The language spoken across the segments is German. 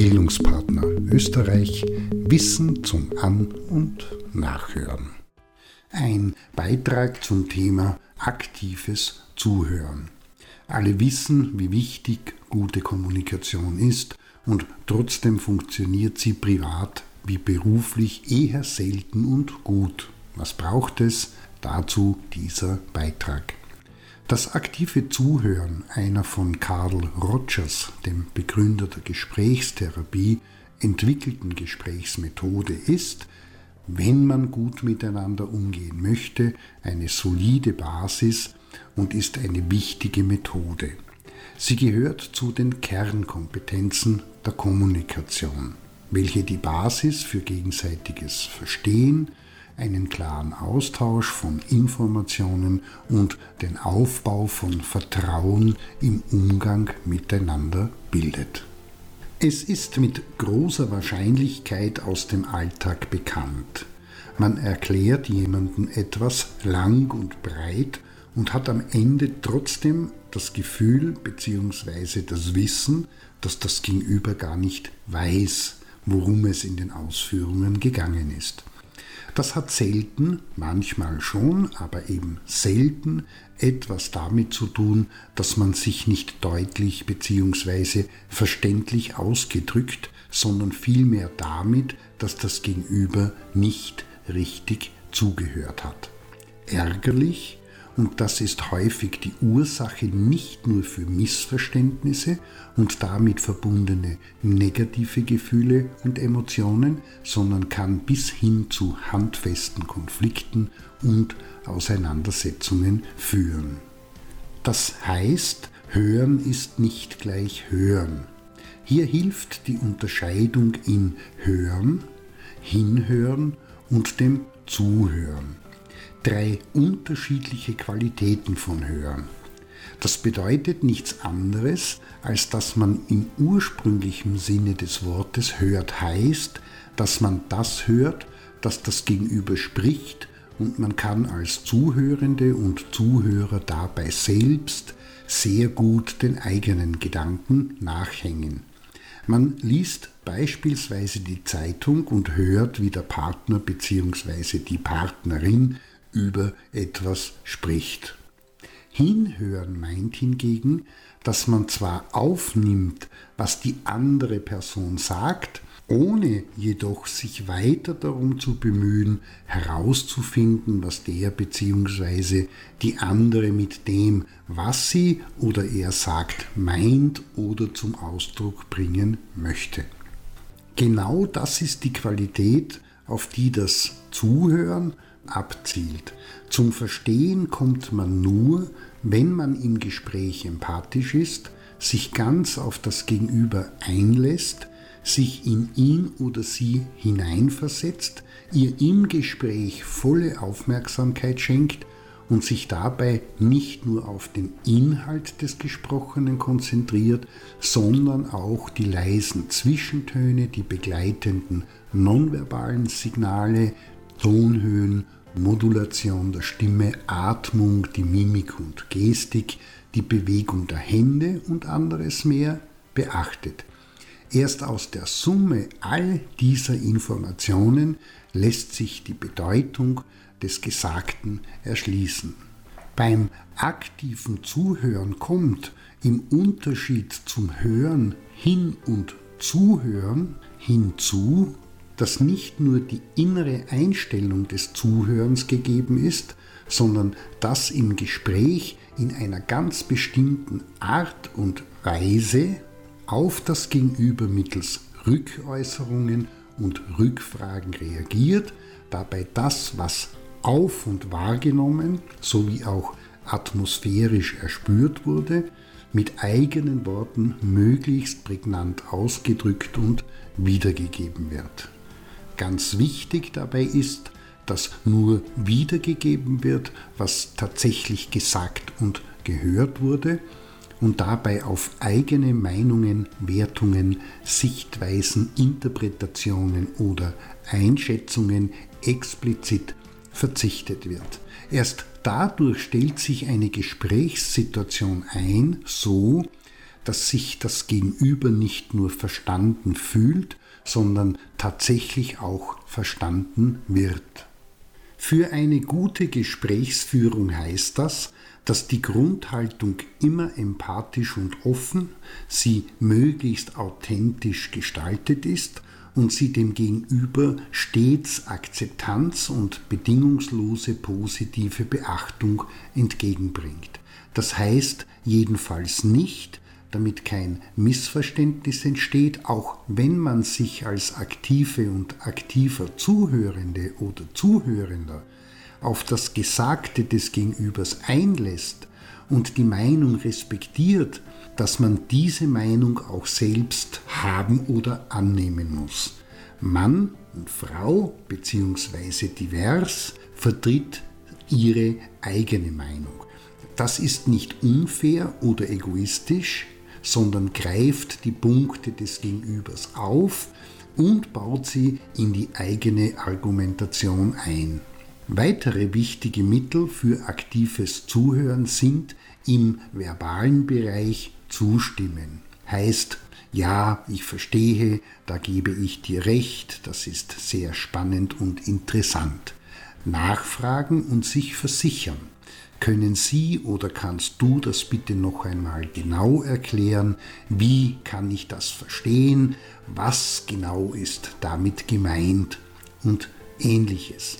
Bildungspartner Österreich Wissen zum An- und Nachhören. Ein Beitrag zum Thema aktives Zuhören. Alle wissen, wie wichtig gute Kommunikation ist und trotzdem funktioniert sie privat wie beruflich eher selten und gut. Was braucht es? Dazu dieser Beitrag. Das aktive Zuhören einer von Carl Rogers, dem Begründer der Gesprächstherapie, entwickelten Gesprächsmethode ist, wenn man gut miteinander umgehen möchte, eine solide Basis und ist eine wichtige Methode. Sie gehört zu den Kernkompetenzen der Kommunikation, welche die Basis für gegenseitiges Verstehen, einen klaren Austausch von Informationen und den Aufbau von Vertrauen im Umgang miteinander bildet. Es ist mit großer Wahrscheinlichkeit aus dem Alltag bekannt. Man erklärt jemandem etwas lang und breit und hat am Ende trotzdem das Gefühl bzw. das Wissen, dass das Gegenüber gar nicht weiß, worum es in den Ausführungen gegangen ist. Das hat selten, manchmal schon, aber eben selten etwas damit zu tun, dass man sich nicht deutlich bzw. verständlich ausgedrückt, sondern vielmehr damit, dass das Gegenüber nicht richtig zugehört hat. Ärgerlich, und das ist häufig die Ursache nicht nur für Missverständnisse und damit verbundene negative Gefühle und Emotionen, sondern kann bis hin zu handfesten Konflikten und Auseinandersetzungen führen. Das heißt, Hören ist nicht gleich Hören. Hier hilft die Unterscheidung in Hören, Hinhören und dem Zuhören drei unterschiedliche Qualitäten von Hören. Das bedeutet nichts anderes, als dass man im ursprünglichen Sinne des Wortes hört heißt, dass man das hört, das das Gegenüber spricht und man kann als Zuhörende und Zuhörer dabei selbst sehr gut den eigenen Gedanken nachhängen. Man liest beispielsweise die Zeitung und hört, wie der Partner bzw. die Partnerin über etwas spricht. Hinhören meint hingegen, dass man zwar aufnimmt, was die andere Person sagt, ohne jedoch sich weiter darum zu bemühen, herauszufinden, was der bzw. die andere mit dem, was sie oder er sagt, meint oder zum Ausdruck bringen möchte. Genau das ist die Qualität, auf die das Zuhören abzielt. Zum Verstehen kommt man nur, wenn man im Gespräch empathisch ist, sich ganz auf das Gegenüber einlässt, sich in ihn oder sie hineinversetzt, ihr im Gespräch volle Aufmerksamkeit schenkt und sich dabei nicht nur auf den Inhalt des Gesprochenen konzentriert, sondern auch die leisen Zwischentöne, die begleitenden nonverbalen Signale, Tonhöhen, Modulation der Stimme, Atmung, die Mimik und Gestik, die Bewegung der Hände und anderes mehr beachtet. Erst aus der Summe all dieser Informationen lässt sich die Bedeutung des Gesagten erschließen. Beim aktiven Zuhören kommt im Unterschied zum Hören hin und Zuhören hinzu, dass nicht nur die innere Einstellung des Zuhörens gegeben ist, sondern dass im Gespräch in einer ganz bestimmten Art und Weise auf das Gegenüber mittels Rückäußerungen und Rückfragen reagiert, dabei das, was auf und wahrgenommen sowie auch atmosphärisch erspürt wurde, mit eigenen Worten möglichst prägnant ausgedrückt und wiedergegeben wird. Ganz wichtig dabei ist, dass nur wiedergegeben wird, was tatsächlich gesagt und gehört wurde und dabei auf eigene Meinungen, Wertungen, Sichtweisen, Interpretationen oder Einschätzungen explizit verzichtet wird. Erst dadurch stellt sich eine Gesprächssituation ein, so dass sich das Gegenüber nicht nur verstanden fühlt, sondern tatsächlich auch verstanden wird. Für eine gute Gesprächsführung heißt das, dass die Grundhaltung immer empathisch und offen, sie möglichst authentisch gestaltet ist und sie dem Gegenüber stets Akzeptanz und bedingungslose positive Beachtung entgegenbringt. Das heißt jedenfalls nicht, damit kein Missverständnis entsteht, auch wenn man sich als aktive und aktiver Zuhörende oder Zuhörender auf das Gesagte des Gegenübers einlässt und die Meinung respektiert, dass man diese Meinung auch selbst haben oder annehmen muss. Mann und Frau bzw. divers vertritt ihre eigene Meinung. Das ist nicht unfair oder egoistisch, sondern greift die Punkte des Gegenübers auf und baut sie in die eigene Argumentation ein. Weitere wichtige Mittel für aktives Zuhören sind im verbalen Bereich zustimmen. Heißt, ja, ich verstehe, da gebe ich dir recht, das ist sehr spannend und interessant. Nachfragen und sich versichern. Können Sie oder kannst du das bitte noch einmal genau erklären? Wie kann ich das verstehen? Was genau ist damit gemeint? Und ähnliches.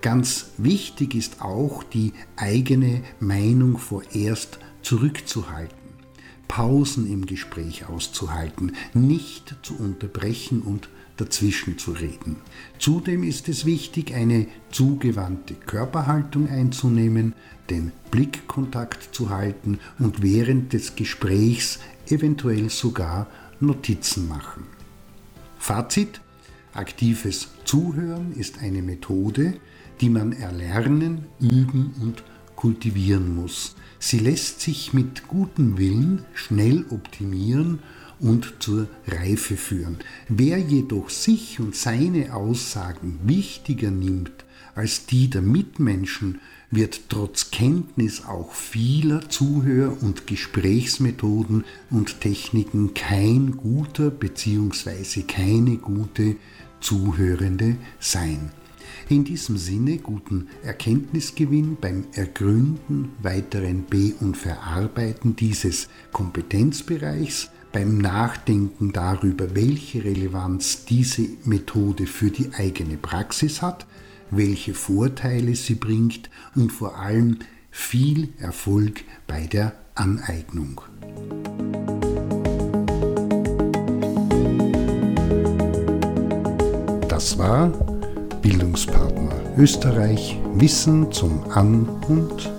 Ganz wichtig ist auch, die eigene Meinung vorerst zurückzuhalten, Pausen im Gespräch auszuhalten, nicht zu unterbrechen und dazwischen zu reden. Zudem ist es wichtig, eine zugewandte Körperhaltung einzunehmen, den Blickkontakt zu halten und während des Gesprächs eventuell sogar Notizen machen. Fazit Aktives Zuhören ist eine Methode, die man erlernen, üben und kultivieren muss. Sie lässt sich mit gutem Willen schnell optimieren und zur Reife führen. Wer jedoch sich und seine Aussagen wichtiger nimmt als die der Mitmenschen, wird trotz Kenntnis auch vieler Zuhör- und Gesprächsmethoden und Techniken kein guter bzw. keine gute Zuhörende sein. In diesem Sinne guten Erkenntnisgewinn beim Ergründen, weiteren Be- und Verarbeiten dieses Kompetenzbereichs, beim Nachdenken darüber, welche Relevanz diese Methode für die eigene Praxis hat, welche Vorteile sie bringt und vor allem viel Erfolg bei der Aneignung. Das war Bildungspartner Österreich Wissen zum An- und